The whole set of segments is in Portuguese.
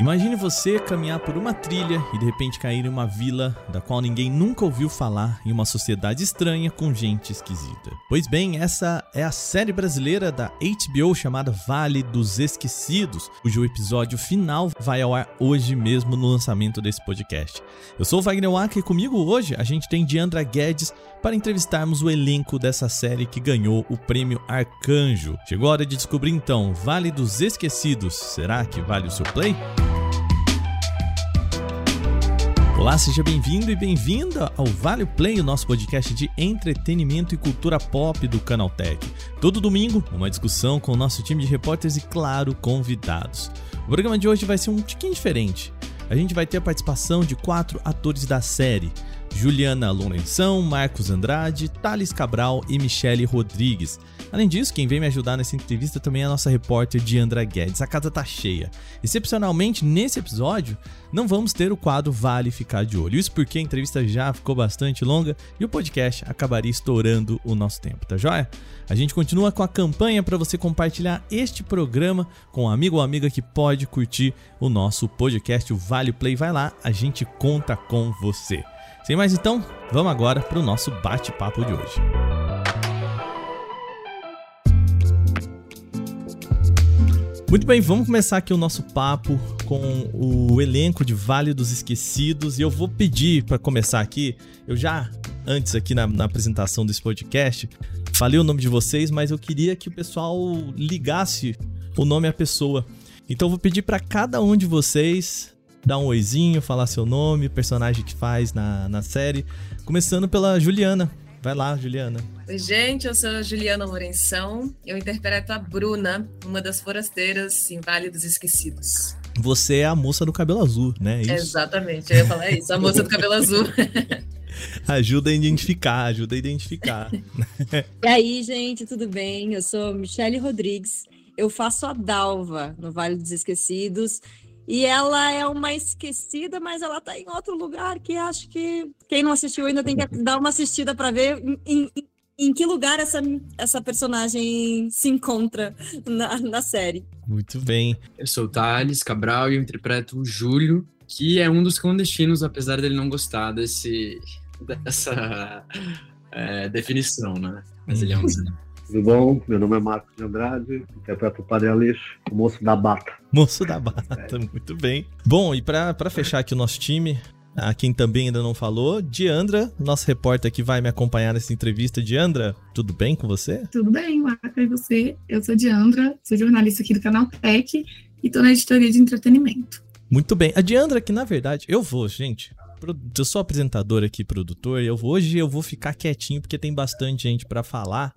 Imagine você caminhar por uma trilha e de repente cair em uma vila da qual ninguém nunca ouviu falar em uma sociedade estranha com gente esquisita. Pois bem, essa é a série brasileira da HBO chamada Vale dos Esquecidos, cujo episódio final vai ao ar hoje mesmo no lançamento desse podcast. Eu sou o Wagner Waka e comigo hoje a gente tem Diandra Guedes para entrevistarmos o elenco dessa série que ganhou o prêmio Arcanjo. Chegou a hora de descobrir então, Vale dos Esquecidos, será que vale o seu play? Olá, seja bem-vindo e bem-vinda ao Vale Play, o nosso podcast de entretenimento e cultura pop do Canaltech. Todo domingo, uma discussão com o nosso time de repórteres e, claro, convidados. O programa de hoje vai ser um tiquinho diferente. A gente vai ter a participação de quatro atores da série. Juliana Lourenção, Marcos Andrade, Thales Cabral e Michele Rodrigues. Além disso, quem vem me ajudar nessa entrevista também é a nossa repórter Diandra Guedes. A casa tá cheia. Excepcionalmente, nesse episódio, não vamos ter o quadro Vale Ficar de Olho. Isso porque a entrevista já ficou bastante longa e o podcast acabaria estourando o nosso tempo, tá joia? A gente continua com a campanha para você compartilhar este programa com um amigo ou amiga que pode curtir o nosso podcast, o Vale Play. Vai lá, a gente conta com você. Sem mais então, vamos agora para o nosso bate-papo de hoje. Muito bem, vamos começar aqui o nosso papo com o elenco de Vale dos Esquecidos e eu vou pedir para começar aqui, eu já antes aqui na, na, apresentação desse podcast falei o nome de vocês, mas eu queria que o pessoal ligasse o nome à pessoa. Então eu vou pedir para cada um de vocês dar um oizinho, falar seu nome, personagem que faz na, na série, começando pela Juliana. Vai lá, Juliana. Oi, gente, eu sou a Juliana Lourenção. Eu interpreto a Bruna, uma das forasteiras em Vale dos Esquecidos. Você é a moça do cabelo azul, né? É Exatamente, eu ia falar isso, a moça do cabelo azul. ajuda a identificar, ajuda a identificar. e aí, gente, tudo bem? Eu sou Michele Rodrigues. Eu faço a Dalva no Vale dos Esquecidos e ela é uma esquecida, mas ela tá em outro lugar que acho que quem não assistiu ainda tem que dar uma assistida para ver em, em, em, que lugar essa, essa personagem se encontra na, na série. Muito bem. Eu sou o Thales Cabral e eu interpreto o Júlio, que é um dos clandestinos, apesar dele não gostar desse, dessa é, definição, né? Mas ele é um. Tudo bom? Meu nome é Marcos de Andrade, interpreto o Padre Aleixo, o moço da bata. Moço da bata, é. muito bem. Bom, e para fechar aqui o nosso time, a quem também ainda não falou, Diandra, nosso repórter que vai me acompanhar nessa entrevista. Diandra, tudo bem com você? Tudo bem, Marcos, e você? Eu sou Diandra, sou jornalista aqui do canal Tech e tô na editoria de entretenimento. Muito bem. A Diandra, que na verdade, eu vou, gente, eu sou apresentador aqui, produtor, e eu vou, hoje eu vou ficar quietinho porque tem bastante gente para falar.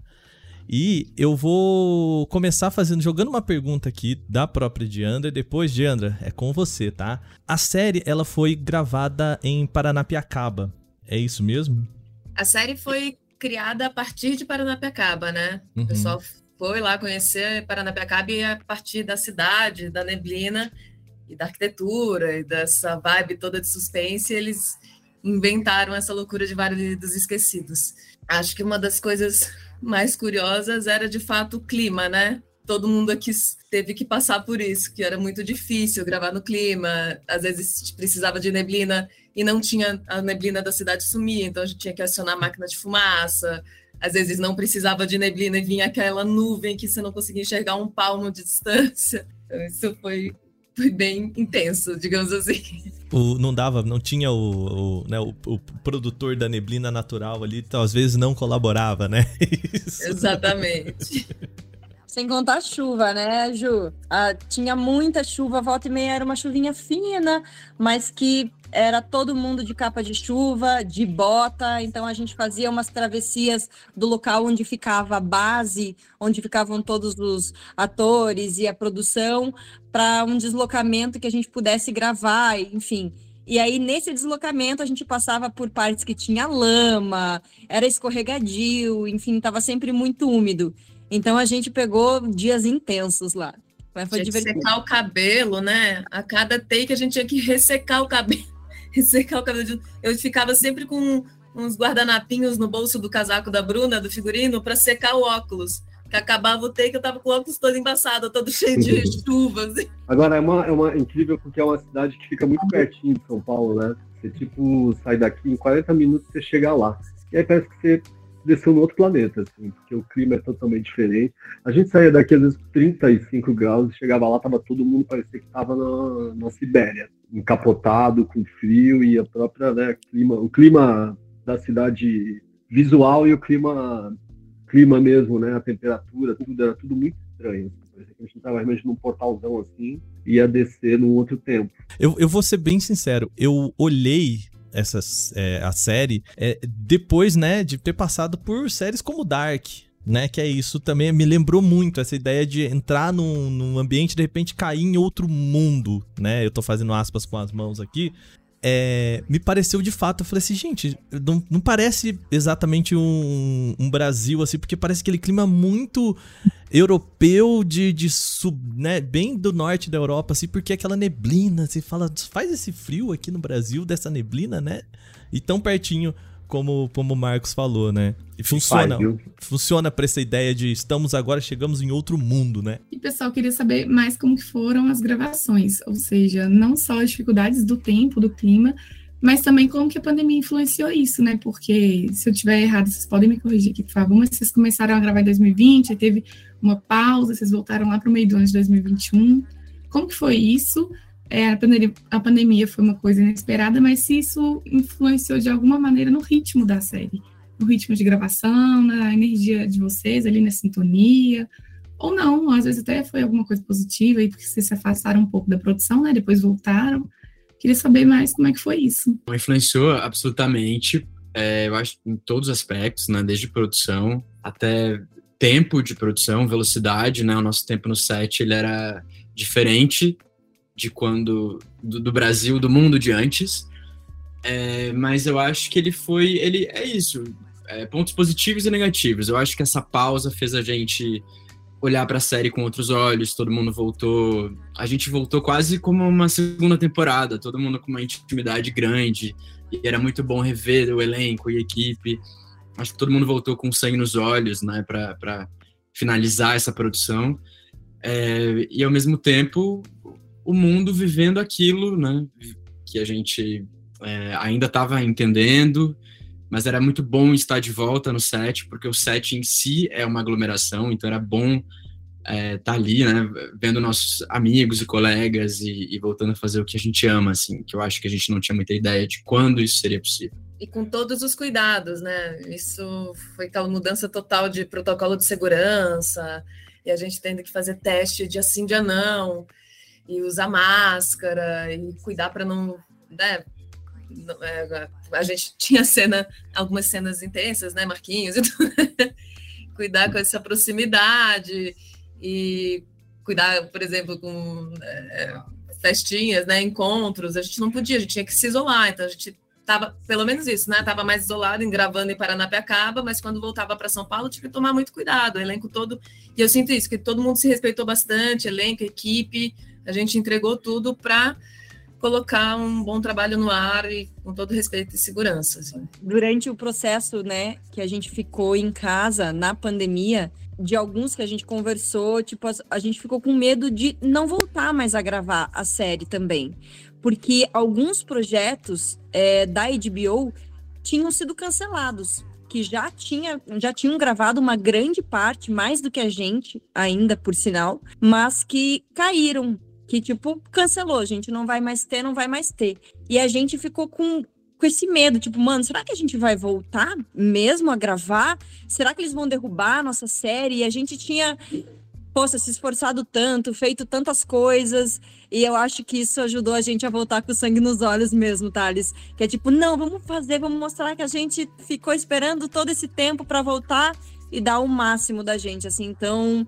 E eu vou começar fazendo, jogando uma pergunta aqui da própria Diandra, e depois, Diandra, é com você, tá? A série, ela foi gravada em Paranapiacaba, é isso mesmo? A série foi criada a partir de Paranapiacaba, né? Uhum. O pessoal foi lá conhecer Paranapiacaba e a partir da cidade, da neblina e da arquitetura e dessa vibe toda de suspense, eles inventaram essa loucura de Vale dos Esquecidos. Acho que uma das coisas mais curiosas era de fato o clima, né? Todo mundo aqui teve que passar por isso, que era muito difícil gravar no clima. Às vezes precisava de neblina e não tinha a neblina da cidade sumir, então a gente tinha que acionar a máquina de fumaça. Às vezes não precisava de neblina e vinha aquela nuvem que você não conseguia enxergar um palmo de distância. Então, isso foi bem intenso, digamos assim. O, não dava, não tinha o, o, né, o, o, produtor da neblina natural ali, então às vezes não colaborava, né? Isso. Exatamente. Sem contar a chuva, né, Ju? Ah, tinha muita chuva, volta e meia era uma chuvinha fina, mas que era todo mundo de capa de chuva, de bota, então a gente fazia umas travessias do local onde ficava a base, onde ficavam todos os atores e a produção, para um deslocamento que a gente pudesse gravar, enfim. E aí, nesse deslocamento, a gente passava por partes que tinha lama, era escorregadio, enfim, estava sempre muito úmido. Então a gente pegou dias intensos lá. Mas foi tinha divertido. secar o cabelo, né? A cada take a gente tinha que ressecar o cabelo. ressecar o cabelo. Eu ficava sempre com uns guardanapinhos no bolso do casaco da Bruna, do figurino, para secar o óculos. que acabava o take, eu tava com o óculos todo embaçado, todo cheio de chuva. Assim. Agora, é uma, é uma incrível porque é uma cidade que fica muito pertinho de São Paulo, né? Você, tipo, sai daqui, em 40 minutos você chega lá. E aí parece que você desceu no outro planeta, assim, porque o clima é totalmente diferente. A gente saía daqui às vezes 35 graus e chegava lá, tava todo mundo, parecia que tava na, na Sibéria, encapotado, com frio e a própria, né, clima, o clima da cidade visual e o clima, clima mesmo, né, a temperatura, tudo era tudo muito estranho. Parecia que a gente estava realmente num portalzão assim, ia descer num outro tempo. Eu, eu vou ser bem sincero, eu olhei essa, é, a série é, depois, né, de ter passado por séries como Dark, né? Que é isso também me lembrou muito essa ideia de entrar num, num ambiente de repente cair em outro mundo, né? Eu tô fazendo aspas com as mãos aqui, é, me pareceu de fato. Eu falei assim, gente, não, não parece exatamente um, um, Brasil assim, porque parece aquele clima muito europeu de, de sub, né, bem do norte da Europa, assim, porque aquela neblina, você fala, faz esse frio aqui no Brasil, dessa neblina, né? E tão pertinho como, como o Marcos falou, né? E funciona, Vai, funciona para essa ideia de estamos agora, chegamos em outro mundo, né? E pessoal, queria saber mais como que foram as gravações, ou seja, não só as dificuldades do tempo, do clima, mas também como que a pandemia influenciou isso, né? Porque se eu tiver errado, vocês podem me corrigir aqui, por favor, mas vocês começaram a gravar em 2020, aí teve uma pausa, vocês voltaram lá para o meio do ano de 2021. Como que foi isso? É, a, pandemia, a pandemia foi uma coisa inesperada, mas se isso influenciou de alguma maneira no ritmo da série, no ritmo de gravação, na energia de vocês ali na sintonia, ou não, às vezes até foi alguma coisa positiva, e porque vocês se afastaram um pouco da produção, né, depois voltaram. Queria saber mais como é que foi isso. Influenciou absolutamente, é, eu acho, em todos os aspectos, né, desde produção até tempo de produção, velocidade, né, o nosso tempo no set, ele era diferente de quando do, do Brasil, do mundo de antes. É, mas eu acho que ele foi, ele é isso, é, pontos positivos e negativos. Eu acho que essa pausa fez a gente olhar para a série com outros olhos. Todo mundo voltou, a gente voltou quase como uma segunda temporada. Todo mundo com uma intimidade grande e era muito bom rever o elenco e a equipe. Acho que todo mundo voltou com sangue nos olhos, né, para finalizar essa produção. É, e ao mesmo tempo o mundo vivendo aquilo, né? Que a gente é, ainda estava entendendo, mas era muito bom estar de volta no set, porque o set em si é uma aglomeração, então era bom estar é, tá ali, né? Vendo nossos amigos e colegas e, e, voltando a fazer o que a gente ama, assim, que eu acho que a gente não tinha muita ideia de quando isso seria possível. E com todos os cuidados, né? Isso foi aquela mudança total de protocolo de segurança, e a gente tendo que fazer teste de assim, de não e usar máscara e cuidar para não, né? É, a gente tinha cena, algumas cenas intensas, né, Marquinhos? cuidar com essa proximidade e cuidar, por exemplo, com é, festinhas, né, encontros. A gente não podia, a gente tinha que se isolar. Então a gente tava, pelo menos isso, né? Tava mais isolado, em gravando em Paranapiacaba, mas quando voltava para São Paulo, tive que tomar muito cuidado, o elenco todo. E eu sinto isso, que todo mundo se respeitou bastante, elenco, equipe a gente entregou tudo para colocar um bom trabalho no ar e com todo respeito e segurança. Assim. Durante o processo, né, que a gente ficou em casa na pandemia, de alguns que a gente conversou, tipo, a gente ficou com medo de não voltar mais a gravar a série também, porque alguns projetos é, da HBO tinham sido cancelados que já tinha já tinham gravado uma grande parte, mais do que a gente, ainda por sinal, mas que caíram que, tipo, cancelou, gente não vai mais ter, não vai mais ter. E a gente ficou com, com esse medo, tipo, mano, será que a gente vai voltar mesmo a gravar? Será que eles vão derrubar a nossa série? E a gente tinha, poxa, se esforçado tanto, feito tantas coisas, e eu acho que isso ajudou a gente a voltar com sangue nos olhos mesmo, Thales. Que é tipo, não, vamos fazer, vamos mostrar que a gente ficou esperando todo esse tempo para voltar e dar o máximo da gente, assim. Então,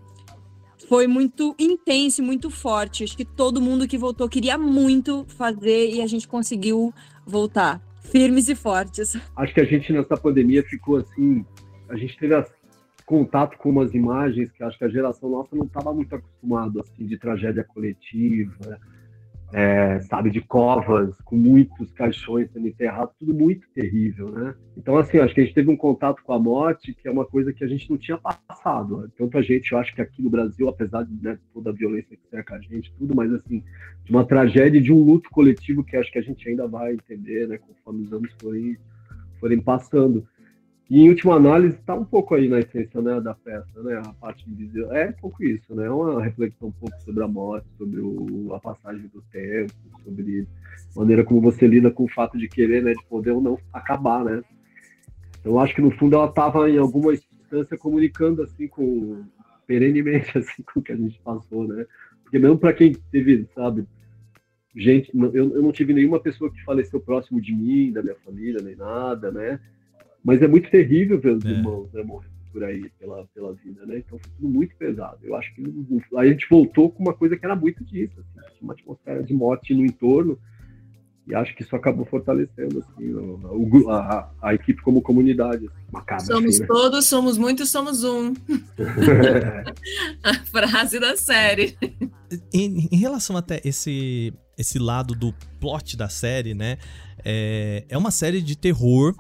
foi muito intenso, muito forte. Acho que todo mundo que voltou queria muito fazer e a gente conseguiu voltar firmes e fortes. Acho que a gente nessa pandemia ficou assim, a gente teve contato com umas imagens que acho que a geração nossa não estava muito acostumado assim de tragédia coletiva. É, sabe, de covas com muitos caixões sendo enterrados, tudo muito terrível, né? Então, assim, acho que a gente teve um contato com a morte que é uma coisa que a gente não tinha passado. Tanto a gente, eu acho que aqui no Brasil, apesar de né, toda a violência que cerca a gente, tudo, mas assim, de uma tragédia, de um luto coletivo que acho que a gente ainda vai entender, né, conforme os anos forem, forem passando. E em última análise, está um pouco aí na essência né, da peça, né? A parte invisível. É um pouco isso, né? É uma reflexão um pouco sobre a morte, sobre o, a passagem do tempo, sobre a maneira como você lida com o fato de querer, né? De poder ou não acabar, né? Então, eu acho que no fundo ela estava em alguma instância comunicando assim com perenemente assim com o que a gente passou, né? Porque mesmo para quem teve, sabe, gente, eu, eu não tive nenhuma pessoa que faleceu próximo de mim, da minha família, nem nada, né? Mas é muito terrível ver os é. irmãos né, morrer por aí pela, pela vida, né? Então foi tudo muito pesado. Eu acho que aí a gente voltou com uma coisa que era muito disso, assim, uma atmosfera de morte no entorno, e acho que isso acabou fortalecendo assim, a, a, a equipe como comunidade. Macabra, somos assim, né? todos, somos muitos, somos um. a frase da série. Em, em, relação até esse, esse lado do plot da série, né? É, é uma série de terror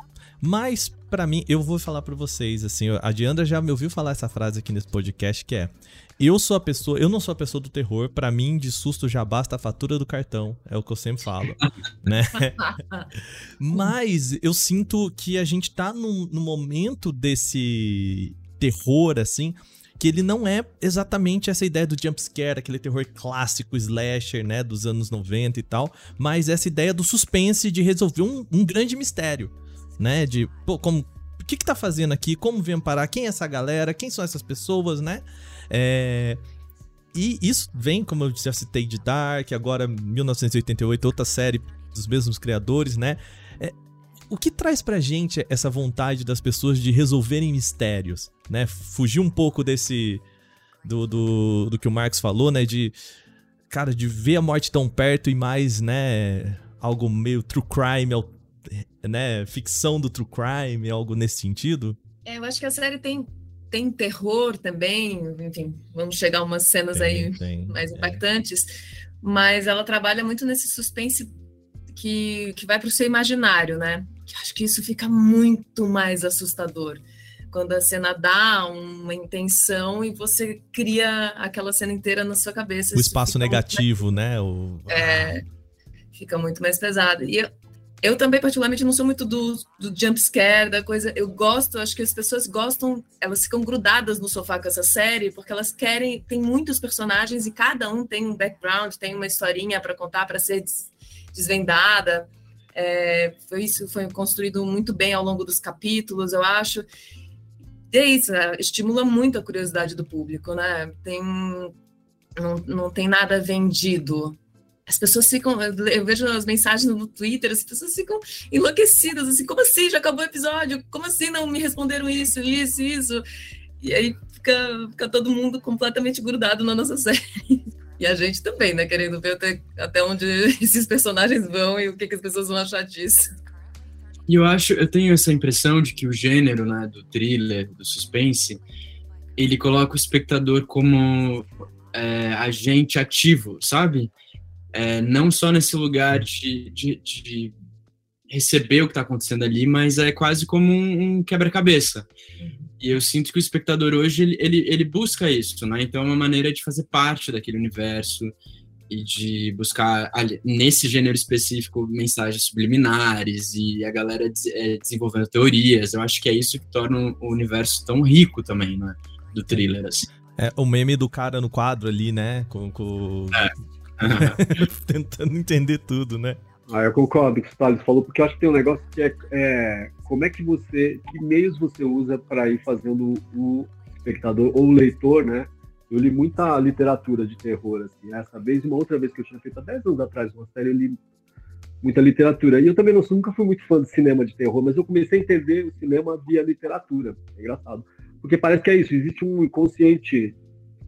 mas, para mim, eu vou falar para vocês, assim, a Diandra já me ouviu falar essa frase aqui nesse podcast, que é eu sou a pessoa, eu não sou a pessoa do terror, para mim de susto já basta a fatura do cartão, é o que eu sempre falo, né? Mas eu sinto que a gente tá num, num momento desse terror assim, que ele não é exatamente essa ideia do jump scare, aquele terror clássico slasher, né, dos anos 90 e tal, mas essa ideia do suspense de resolver um, um grande mistério né? De, pô, como, o que que tá fazendo aqui? Como vem parar? Quem é essa galera? Quem são essas pessoas, né? É... E isso vem, como eu já citei, de Dark, agora 1988, outra série dos mesmos criadores, né? É... O que traz pra gente essa vontade das pessoas de resolverem mistérios, né? Fugir um pouco desse... Do, do, do que o Marcos falou, né? De... Cara, de ver a morte tão perto e mais, né? Algo meio true crime, né, ficção do true crime, algo nesse sentido? É, eu acho que a série tem, tem terror também, enfim, vamos chegar a umas cenas tem, aí tem, mais é. impactantes, mas ela trabalha muito nesse suspense que, que vai para o seu imaginário, né? Que acho que isso fica muito mais assustador quando a cena dá uma intenção e você cria aquela cena inteira na sua cabeça. O espaço negativo, mais... né? O... É, fica muito mais pesado. E eu, eu também, particularmente, não sou muito do, do jump scare, da coisa. Eu gosto, acho que as pessoas gostam, elas ficam grudadas no sofá com essa série, porque elas querem. Tem muitos personagens e cada um tem um background, tem uma historinha para contar, para ser desvendada. É, foi isso foi construído muito bem ao longo dos capítulos, eu acho. E é isso, é, estimula muito a curiosidade do público, né? Tem, não, não tem nada vendido as pessoas ficam, eu vejo as mensagens no Twitter, as pessoas ficam enlouquecidas, assim, como assim? Já acabou o episódio? Como assim não me responderam isso, isso, isso? E aí fica, fica todo mundo completamente grudado na nossa série. E a gente também, né? Querendo ver até, até onde esses personagens vão e o que, que as pessoas vão achar disso. E eu acho, eu tenho essa impressão de que o gênero, né, do thriller, do suspense, ele coloca o espectador como é, agente ativo, sabe? É, não só nesse lugar de, de, de receber o que está acontecendo ali, mas é quase como um, um quebra-cabeça. E eu sinto que o espectador hoje ele, ele, ele, busca isso, né? Então é uma maneira de fazer parte daquele universo e de buscar nesse gênero específico mensagens subliminares e a galera é, desenvolvendo teorias. Eu acho que é isso que torna o universo tão rico também, né? Do thriller, assim. É, o meme do cara no quadro ali, né? Com, com... É Tentando entender tudo, né? Ah, eu concordo com o que o Thales falou, porque eu acho que tem um negócio que é, é como é que você, que meios você usa para ir fazendo o espectador ou o leitor, né? Eu li muita literatura de terror, assim, essa vez, uma outra vez que eu tinha feito há 10 anos atrás uma série, eu li muita literatura. E eu também não, nunca fui muito fã de cinema de terror, mas eu comecei a entender o cinema via literatura. É engraçado. Porque parece que é isso, existe um inconsciente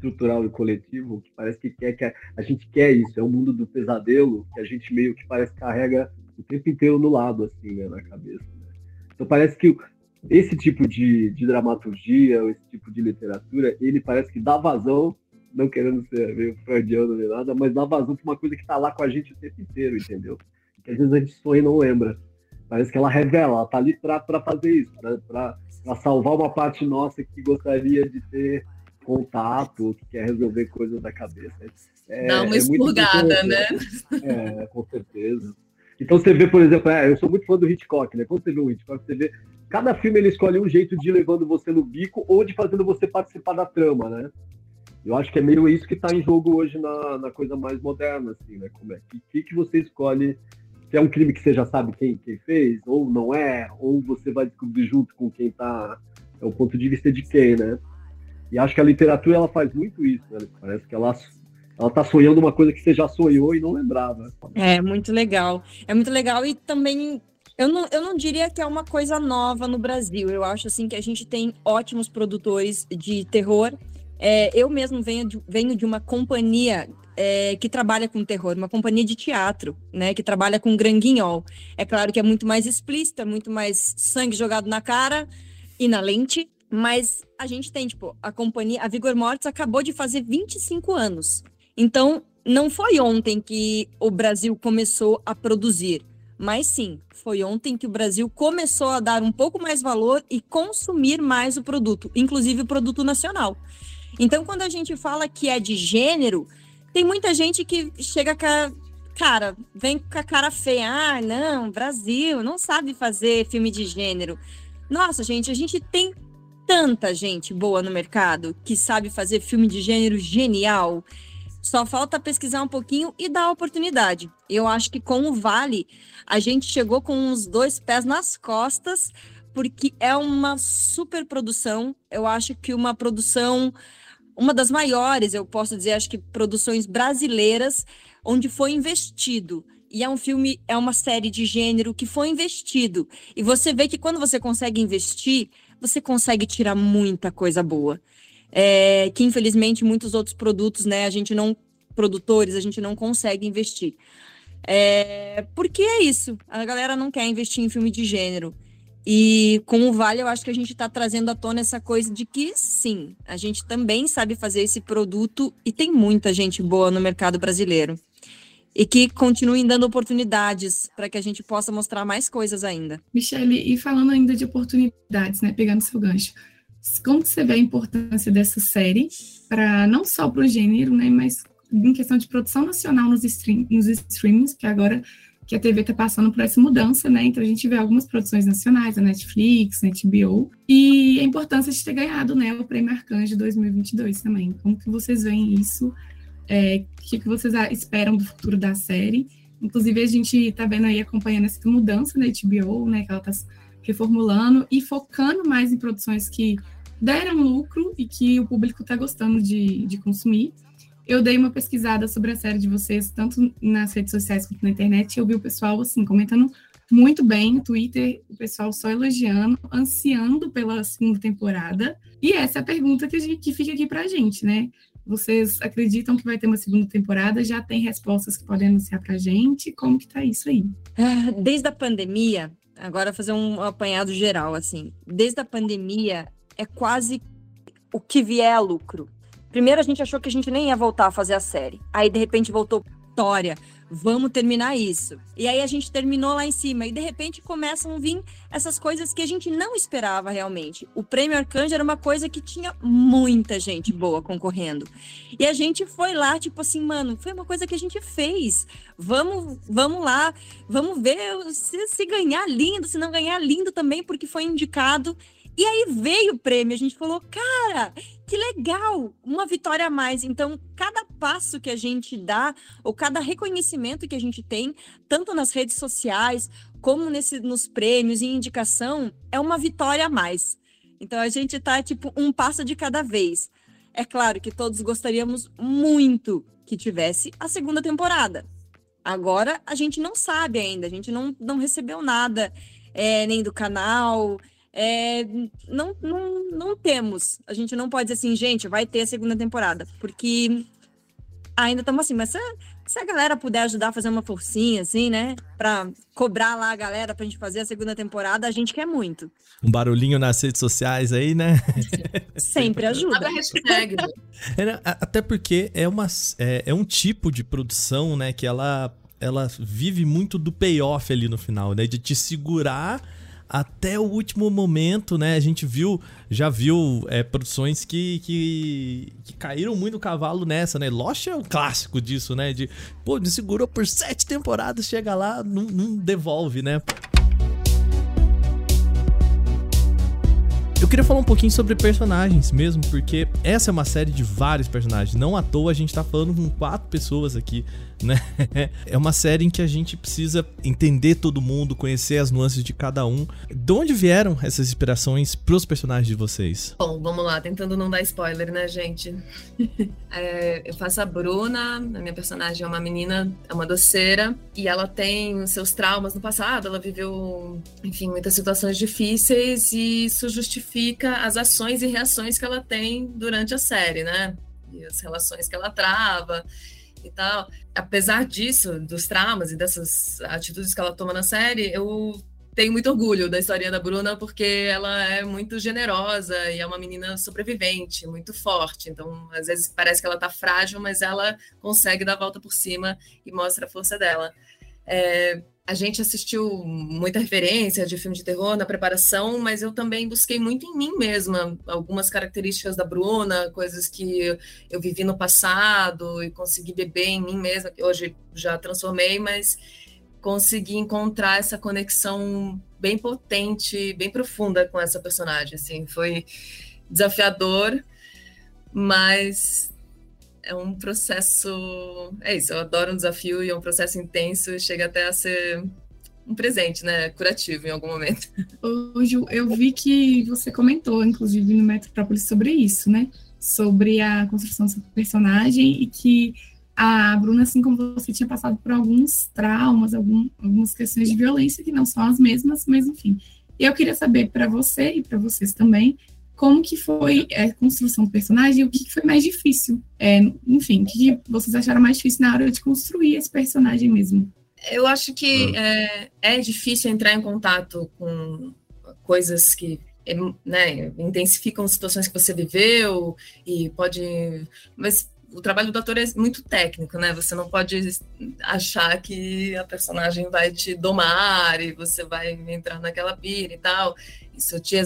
estrutural e coletivo que parece que quer que a, a, gente quer isso, é o mundo do pesadelo que a gente meio que parece carrega o tempo inteiro no lado, assim, né, na cabeça. Né? Então parece que esse tipo de, de dramaturgia, esse tipo de literatura, ele parece que dá vazão não querendo ser meio freudiano nem nada, mas dá vazão pra uma coisa que tá lá com a gente o tempo inteiro, entendeu? Que às vezes a gente sonha e não lembra. Parece que ela revela, ela tá ali pra fazer isso, pra salvar uma parte nossa que gostaria de ter contato, que quer resolver coisas da cabeça. É, Dá uma é expurgada, né? É, com certeza. Então você vê, por exemplo, é, eu sou muito fã do Hitchcock, né? Quando você vê o Hitchcock, você vê. Cada filme ele escolhe um jeito de levando você no bico ou de fazendo você participar da trama, né? Eu acho que é meio isso que está em jogo hoje na, na coisa mais moderna, assim, né? Como é que, que, que você escolhe se é um crime que você já sabe quem, quem fez, ou não é, ou você vai descobrir junto com quem está É o ponto de vista de quem, né? E acho que a literatura ela faz muito isso, né? Parece que ela ela tá sonhando uma coisa que você já sonhou e não lembrava. É, muito legal. É muito legal e também eu não, eu não diria que é uma coisa nova no Brasil. Eu acho assim que a gente tem ótimos produtores de terror. É, eu mesmo venho de, venho de uma companhia é, que trabalha com terror, uma companhia de teatro, né, que trabalha com granguinhol. É claro que é muito mais explícita, muito mais sangue jogado na cara e na lente, mas a gente tem, tipo, a companhia, a Vigor Mortis acabou de fazer 25 anos. Então, não foi ontem que o Brasil começou a produzir, mas sim, foi ontem que o Brasil começou a dar um pouco mais valor e consumir mais o produto, inclusive o produto nacional. Então, quando a gente fala que é de gênero, tem muita gente que chega com a cara, vem com a cara feia. Ah, não, Brasil não sabe fazer filme de gênero. Nossa, gente, a gente tem tanta gente boa no mercado que sabe fazer filme de gênero genial. Só falta pesquisar um pouquinho e dar a oportunidade. Eu acho que com o Vale, a gente chegou com os dois pés nas costas, porque é uma super produção. Eu acho que uma produção, uma das maiores, eu posso dizer, acho que produções brasileiras, onde foi investido. E é um filme, é uma série de gênero que foi investido. E você vê que quando você consegue investir, você consegue tirar muita coisa boa é, que infelizmente muitos outros produtos, né, a gente não, produtores, a gente não consegue investir. É, porque é isso, a galera não quer investir em filme de gênero. E com o Vale, eu acho que a gente está trazendo à tona essa coisa de que sim, a gente também sabe fazer esse produto e tem muita gente boa no mercado brasileiro. E que continuem dando oportunidades para que a gente possa mostrar mais coisas ainda. Michele, e falando ainda de oportunidades, né, pegando seu gancho, como você vê a importância dessa série para não só para o gênero, né, mas em questão de produção nacional nos, stream, nos streamings, que agora que a TV está passando por essa mudança, né? Então a gente vê algumas produções nacionais, a Netflix, a HBO, e a importância de ter ganhado, né, o Prêmio Arcanjo 2022 também. Como que vocês veem isso? É, o que, que vocês esperam do futuro da série? Inclusive a gente está vendo aí acompanhando essa mudança na HBO, né? Que ela está reformulando e focando mais em produções que deram lucro e que o público está gostando de, de consumir. Eu dei uma pesquisada sobre a série de vocês, tanto nas redes sociais quanto na internet, e eu vi o pessoal, assim, comentando muito bem no Twitter, o pessoal só elogiando, ansiando pela segunda temporada. E essa é a pergunta que, a gente, que fica aqui para a gente, né? Vocês acreditam que vai ter uma segunda temporada? Já tem respostas que podem anunciar para a gente? Como que tá isso aí? Ah, desde a pandemia, agora fazer um apanhado geral, assim. Desde a pandemia, é quase o que vier a lucro. Primeiro a gente achou que a gente nem ia voltar a fazer a série. Aí de repente voltou história, vamos terminar isso. E aí a gente terminou lá em cima e de repente começam a vir essas coisas que a gente não esperava realmente. O Prêmio Arcanjo era uma coisa que tinha muita gente boa concorrendo. E a gente foi lá, tipo assim, mano, foi uma coisa que a gente fez. Vamos, vamos lá, vamos ver se, se ganhar lindo, se não ganhar lindo também, porque foi indicado. E aí veio o prêmio, a gente falou, cara, que legal, uma vitória a mais. Então, cada passo que a gente dá, ou cada reconhecimento que a gente tem, tanto nas redes sociais, como nesse, nos prêmios e indicação, é uma vitória a mais. Então, a gente tá, tipo, um passo de cada vez. É claro que todos gostaríamos muito que tivesse a segunda temporada. Agora, a gente não sabe ainda, a gente não, não recebeu nada, é, nem do canal, é, não, não, não temos. A gente não pode dizer assim, gente, vai ter a segunda temporada, porque ainda estamos assim, mas se a galera puder ajudar a fazer uma forcinha, assim, né? Pra cobrar lá a galera pra gente fazer a segunda temporada, a gente quer muito. Um barulhinho nas redes sociais aí, né? Sempre ajuda. Né? É, até porque é, uma, é, é um tipo de produção, né, que ela, ela vive muito do payoff ali no final, né? De te segurar até o último momento, né? A gente viu, já viu é, produções que, que, que caíram muito no cavalo nessa, né? Lost é um clássico disso, né? De, pô, me segurou por sete temporadas, chega lá, não, não devolve, né? Eu queria falar um pouquinho sobre personagens mesmo, porque essa é uma série de vários personagens. Não à toa a gente tá falando com quatro pessoas aqui, né? É uma série em que a gente precisa entender todo mundo, conhecer as nuances de cada um. De onde vieram essas inspirações pros personagens de vocês? Bom, vamos lá, tentando não dar spoiler, né, gente? É, eu faço a Bruna, a minha personagem é uma menina, é uma doceira, e ela tem os seus traumas no passado, ela viveu, enfim, muitas situações difíceis, e isso justifica as ações e reações que ela tem durante a série, né? E as relações que ela trava e tal. Apesar disso, dos traumas e dessas atitudes que ela toma na série, eu tenho muito orgulho da história da Bruna, porque ela é muito generosa e é uma menina sobrevivente, muito forte. Então, às vezes parece que ela tá frágil, mas ela consegue dar a volta por cima e mostra a força dela. É, a gente assistiu muita referência de filme de terror na preparação, mas eu também busquei muito em mim mesma algumas características da Bruna, coisas que eu vivi no passado e consegui beber em mim mesma, que hoje já transformei, mas consegui encontrar essa conexão bem potente, bem profunda com essa personagem. Assim, foi desafiador, mas é um processo. É isso, eu adoro um desafio e é um processo intenso e chega até a ser um presente, né? Curativo em algum momento. Ô, Ju, eu vi que você comentou, inclusive, no Metrópolis sobre isso, né? Sobre a construção do seu personagem e que a Bruna, assim como você, tinha passado por alguns traumas, algum, algumas questões de violência que não são as mesmas, mas enfim. Eu queria saber para você e para vocês também como que foi a construção do personagem e o que foi mais difícil. É, enfim, o que que vocês acharam mais difícil na hora de construir esse personagem mesmo? Eu acho que é, é difícil entrar em contato com coisas que né, intensificam situações que você viveu e pode. Mas o trabalho do ator é muito técnico, né? Você não pode achar que a personagem vai te domar e você vai entrar naquela pira e tal. Isso te,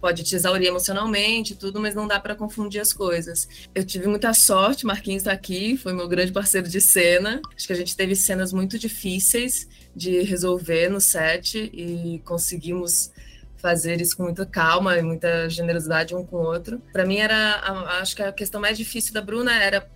pode te exaurir emocionalmente tudo, mas não dá para confundir as coisas. Eu tive muita sorte, Marquinhos está aqui, foi meu grande parceiro de cena. Acho que a gente teve cenas muito difíceis de resolver no set e conseguimos fazer isso com muita calma e muita generosidade um com o outro. Para mim era, acho que a questão mais difícil da Bruna era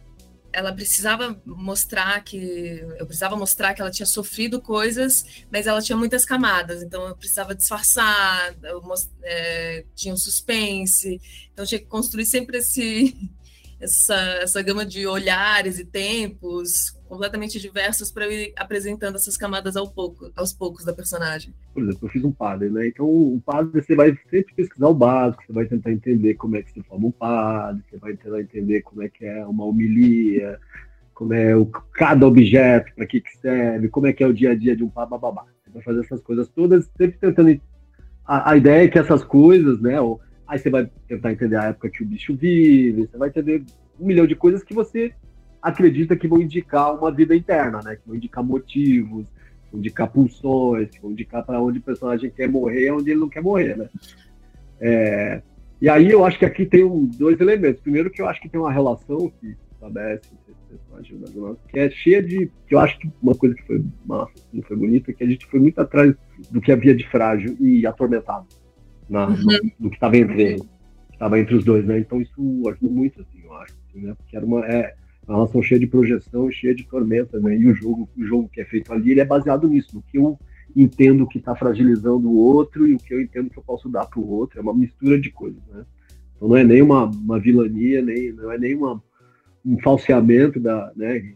ela precisava mostrar que eu precisava mostrar que ela tinha sofrido coisas, mas ela tinha muitas camadas, então eu precisava disfarçar, eu most, é, tinha um suspense, então tinha que construir sempre esse essa, essa gama de olhares e tempos completamente diversos para ir apresentando essas camadas ao pouco, aos poucos da personagem. Por exemplo, eu fiz um padre, né? Então, o padre você vai sempre pesquisar o básico, você vai tentar entender como é que se forma um padre, você vai tentar entender como é que é uma homilia, como é o, cada objeto, para que, que serve, como é que é o dia a dia de um padre, babá. Você vai fazer essas coisas todas, sempre tentando. A, a ideia é que essas coisas, né? Ou, aí você vai tentar entender a época que o bicho vive, você vai entender um milhão de coisas que você acredita que vão indicar uma vida interna, né? Que vão indicar motivos, vão indicar pulsões, que vão indicar para onde o personagem quer morrer, onde ele não quer morrer, né? É, e aí eu acho que aqui tem um, dois elementos. Primeiro que eu acho que tem uma relação que estabelece que é cheia de. que eu acho que uma coisa que foi massa, que não foi bonita, é que a gente foi muito atrás do que havia de frágil e atormentado na, uhum. no, no, que estava entre, estava entre os dois, né? Então isso ajudou muito, assim, eu acho, assim, né? Porque era uma. É, uma relação cheia de projeção, cheia de tormenta, né? E o jogo, o jogo que é feito ali, ele é baseado nisso, no que eu entendo que está fragilizando o outro e o que eu entendo que eu posso dar para o outro. É uma mistura de coisas, né? Então não é nem uma, uma vilania, nem não é nem uma, um falseamento da, né,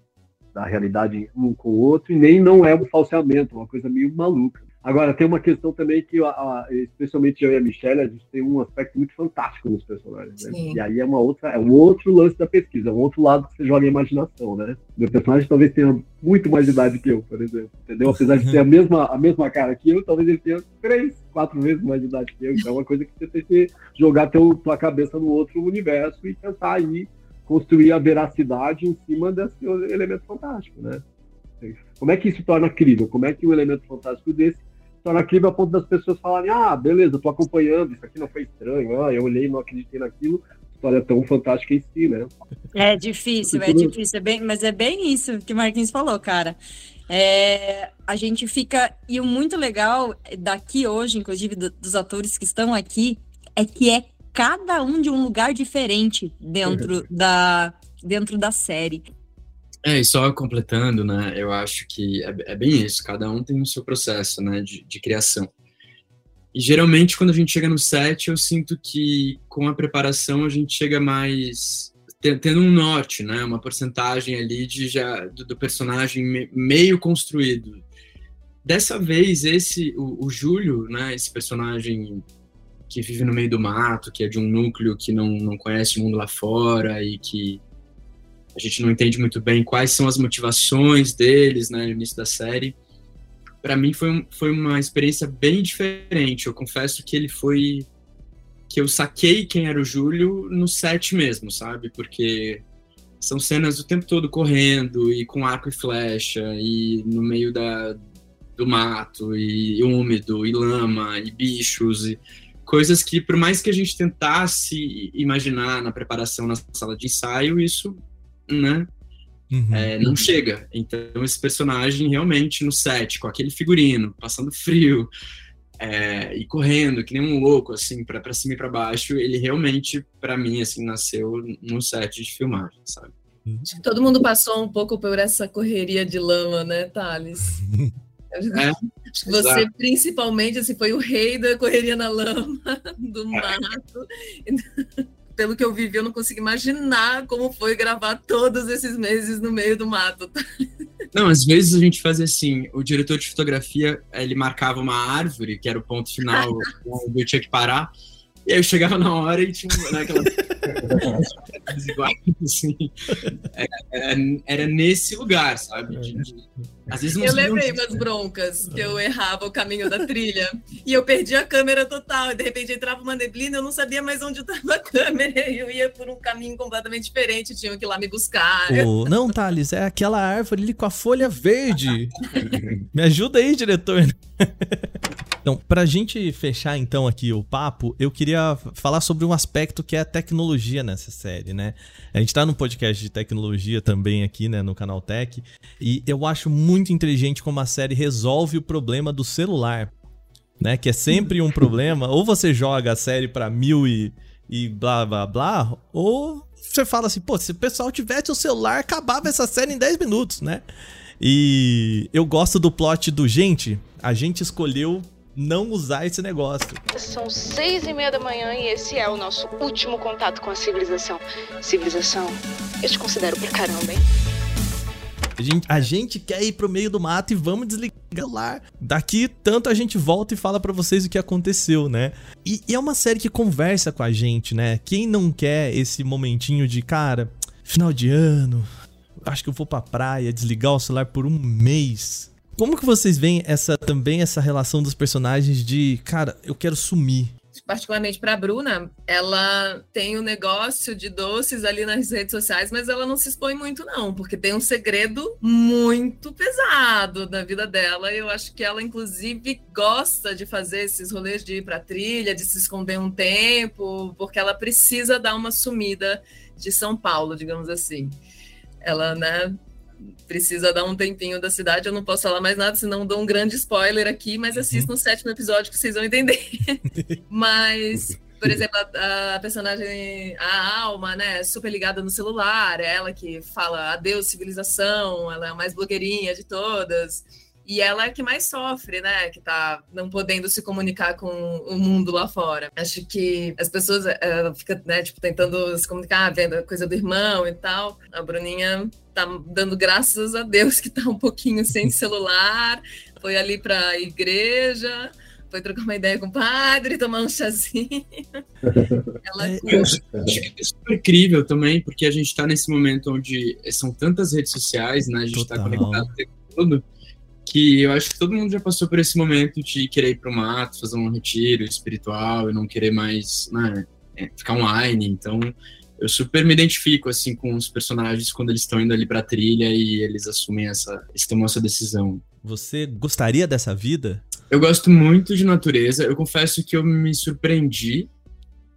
da realidade um com o outro, e nem não é um falseamento, é uma coisa meio maluca. Agora, tem uma questão também que, a, a, especialmente eu e a Michelle, a gente tem um aspecto muito fantástico nos personagens. Né? E aí é uma outra, é um outro lance da pesquisa, é um outro lado que você joga a imaginação, né? Meu personagem talvez tenha muito mais idade que eu, por exemplo. Entendeu? Apesar de ter a mesma, a mesma cara que eu, talvez ele tenha três, quatro vezes mais idade que eu. Então é uma coisa que você tem que jogar teu, tua cabeça no outro universo e tentar aí construir a veracidade em cima desse elemento fantástico, né? Como é que isso torna crível? Como é que um elemento fantástico desse torna crível a ponto das pessoas falarem, ah, beleza, tô acompanhando, isso aqui não foi estranho, ah, eu olhei e não acreditei naquilo, história tão fantástica em si, né? É difícil, é difícil, é bem, mas é bem isso que o Marquinhos falou, cara. É, a gente fica. E o muito legal daqui hoje, inclusive do, dos atores que estão aqui, é que é cada um de um lugar diferente dentro, da, dentro da série. É, e só completando, né, eu acho que é, é, bem isso, cada um tem o seu processo, né, de, de criação. E geralmente quando a gente chega no set, eu sinto que com a preparação a gente chega mais tendo um norte, né, uma porcentagem ali de já do, do personagem meio construído. Dessa vez esse o, o Júlio, né, esse personagem que vive no meio do mato, que é de um núcleo que não, não conhece o mundo lá fora e que a gente não entende muito bem quais são as motivações deles né, no início da série. Para mim foi, foi uma experiência bem diferente. Eu confesso que ele foi. que eu saquei quem era o Júlio no set mesmo, sabe? Porque são cenas o tempo todo correndo e com arco e flecha e no meio da, do mato e, e úmido e lama e bichos e coisas que por mais que a gente tentasse imaginar na preparação na sala de ensaio isso né? Uhum. É, não chega. Então, esse personagem realmente no set, com aquele figurino, passando frio é, e correndo, que nem um louco, assim, para cima e para baixo, ele realmente, para mim, assim, nasceu no set de filmagem, sabe? Uhum. Acho que todo mundo passou um pouco por essa correria de lama, né, Thales? É, Acho que você, exato. principalmente, assim, foi o rei da correria na lama, do é. mato. Pelo que eu vivi, eu não consigo imaginar como foi gravar todos esses meses no meio do mato. Não, às vezes a gente fazia assim, o diretor de fotografia, ele marcava uma árvore, que era o ponto final, onde eu tinha que parar, e aí eu chegava na hora e tinha né, aquela... assim. Era, era, era, nesse lugar, sabe? De, de... Às vezes eu levei umas broncas que eu errava o caminho da trilha e eu perdi a câmera total. E de repente entrava uma neblina, eu não sabia mais onde estava a câmera. E eu ia por um caminho completamente diferente, tinha que ir lá me buscar. Oh, não, Thales, é aquela árvore ali com a folha verde. me ajuda aí, diretor. Então, pra gente fechar então aqui o papo, eu queria falar sobre um aspecto que é a tecnologia nessa série, né? A gente tá num podcast de tecnologia também aqui, né, no canal Tech, e eu acho muito inteligente como a série resolve o problema do celular, né? Que é sempre um problema, ou você joga a série pra mil e, e blá blá blá, ou você fala assim, pô, se o pessoal tivesse o celular, acabava essa série em 10 minutos, né? E eu gosto do plot do gente, a gente escolheu não usar esse negócio. São seis e meia da manhã e esse é o nosso último contato com a civilização. Civilização, eu te considero pra caramba, hein? A gente, a gente quer ir pro meio do mato e vamos desligar lá. Daqui, tanto a gente volta e fala para vocês o que aconteceu, né? E, e é uma série que conversa com a gente, né? Quem não quer esse momentinho de, cara, final de ano, acho que eu vou pra praia, desligar o celular por um mês como que vocês veem essa também essa relação dos personagens de, cara, eu quero sumir? particularmente para a Bruna, ela tem o um negócio de doces ali nas redes sociais, mas ela não se expõe muito não, porque tem um segredo muito pesado na vida dela. Eu acho que ela inclusive gosta de fazer esses rolês de ir para trilha, de se esconder um tempo, porque ela precisa dar uma sumida de São Paulo, digamos assim. Ela, né, precisa dar um tempinho da cidade. Eu não posso falar mais nada, senão dou um grande spoiler aqui, mas assista uhum. o sétimo episódio que vocês vão entender. mas, por exemplo, a, a, personagem, a alma, né, super ligada no celular, é ela que fala adeus civilização, ela é a mais blogueirinha de todas. E ela é que mais sofre, né? Que tá não podendo se comunicar com o mundo lá fora. Acho que as pessoas uh, ficam, né, tipo, tentando se comunicar, vendo a coisa do irmão e tal. A Bruninha tá dando graças a Deus que tá um pouquinho sem celular. foi ali para a igreja, foi trocar uma ideia com o padre, tomar um chazinho. Ela é, eu acho, que é super incrível também, porque a gente está nesse momento onde são tantas redes sociais, né? A gente está conectado o tempo todo, que eu acho que todo mundo já passou por esse momento de querer ir para o mato, fazer um retiro espiritual e não querer mais né, é, ficar online. Então, eu super me identifico assim com os personagens quando eles estão indo ali para a trilha e eles assumem essa, eles tomam essa decisão. Você gostaria dessa vida? Eu gosto muito de natureza. Eu confesso que eu me surpreendi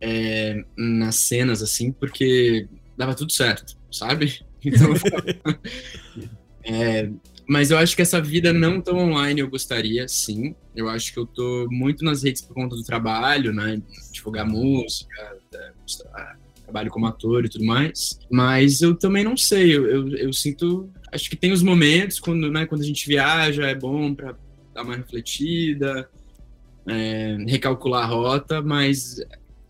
é, nas cenas, assim, porque dava tudo certo, sabe? Então, é, mas eu acho que essa vida não tão online eu gostaria, sim. Eu acho que eu tô muito nas redes por conta do trabalho, né? Divulgar música, mostrar, trabalho como ator e tudo mais. Mas eu também não sei. Eu, eu, eu sinto. Acho que tem os momentos quando, né, quando a gente viaja, é bom para dar uma refletida, é, recalcular a rota, mas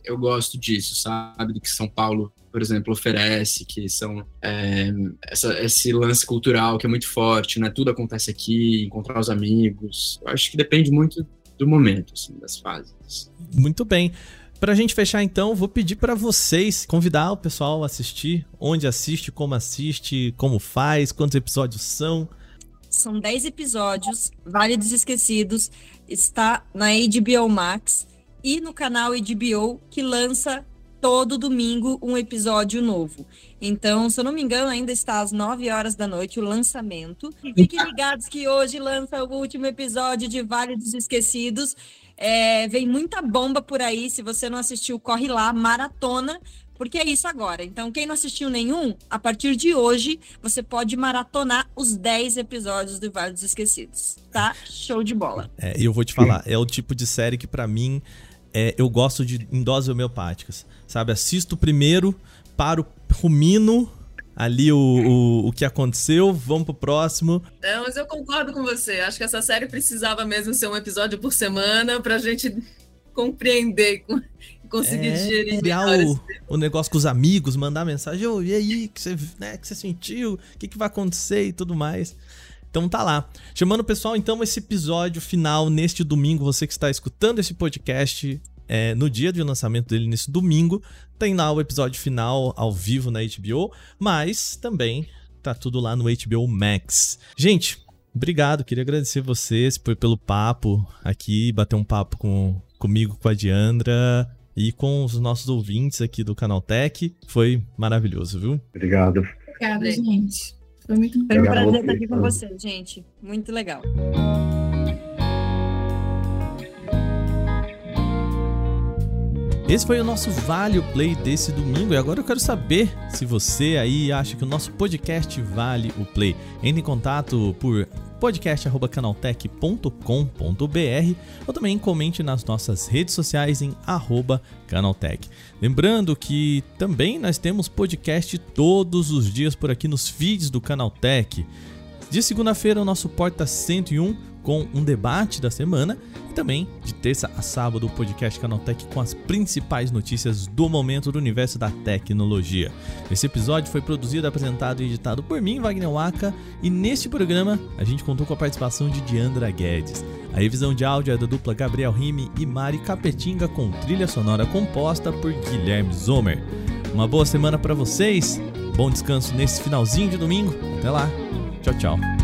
eu gosto disso, sabe? Do que São Paulo, por exemplo, oferece, que são é, essa, esse lance cultural que é muito forte, né? Tudo acontece aqui, encontrar os amigos. Eu acho que depende muito do momento, assim, das fases. Muito bem. Pra gente fechar então, vou pedir para vocês convidar o pessoal a assistir, onde assiste, como assiste, como faz, quantos episódios são. São 10 episódios, Vale dos Esquecidos, está na HBO Max e no canal HBO que lança todo domingo um episódio novo. Então, se eu não me engano, ainda está às 9 horas da noite o lançamento. Fiquem ligados que hoje lança o último episódio de Vale dos Esquecidos. É, vem muita bomba por aí. Se você não assistiu, corre lá, maratona, porque é isso agora. Então, quem não assistiu nenhum, a partir de hoje, você pode maratonar os 10 episódios do Vale dos Esquecidos, tá? Show de bola. É, eu vou te falar, é o tipo de série que para mim é, eu gosto de em doses homeopáticas, sabe? Assisto primeiro, paro, rumino ali o, o, o que aconteceu, vamos pro próximo. Não, mas eu concordo com você. Acho que essa série precisava mesmo ser um episódio por semana pra gente compreender conseguir é, digerir criar o, o negócio com os amigos, mandar mensagem, oh, e aí, que você, né, que você sentiu, o que, que vai acontecer e tudo mais. Então tá lá. Chamando o pessoal, então, esse episódio final neste domingo, você que está escutando esse podcast é, no dia de lançamento dele, nesse domingo, tem lá o episódio final ao vivo na HBO, mas também tá tudo lá no HBO Max. Gente, obrigado, queria agradecer vocês por, pelo papo aqui, bater um papo com, comigo, com a Diandra e com os nossos ouvintes aqui do Canal Tech. Foi maravilhoso, viu? Obrigado. Obrigada, gente. Foi muito Foi um prazer estar aqui com você, gente. Muito legal. Esse foi o nosso Vale o Play desse domingo e agora eu quero saber se você aí acha que o nosso podcast vale o play. Entre em contato por podcast@canaltech.com.br ou também comente nas nossas redes sociais em @canaltech. Lembrando que também nós temos podcast todos os dias por aqui nos feeds do Canaltech. De segunda-feira o nosso Porta 101 com um debate da semana e também de terça a sábado o podcast Canaltech com as principais notícias do momento do universo da tecnologia. Esse episódio foi produzido, apresentado e editado por mim, Wagner Waka, e neste programa a gente contou com a participação de Diandra Guedes. A revisão de áudio é da dupla Gabriel Rime e Mari Capetinga com trilha sonora composta por Guilherme Zomer. Uma boa semana para vocês, bom descanso nesse finalzinho de domingo. Até lá. Tchau, tchau.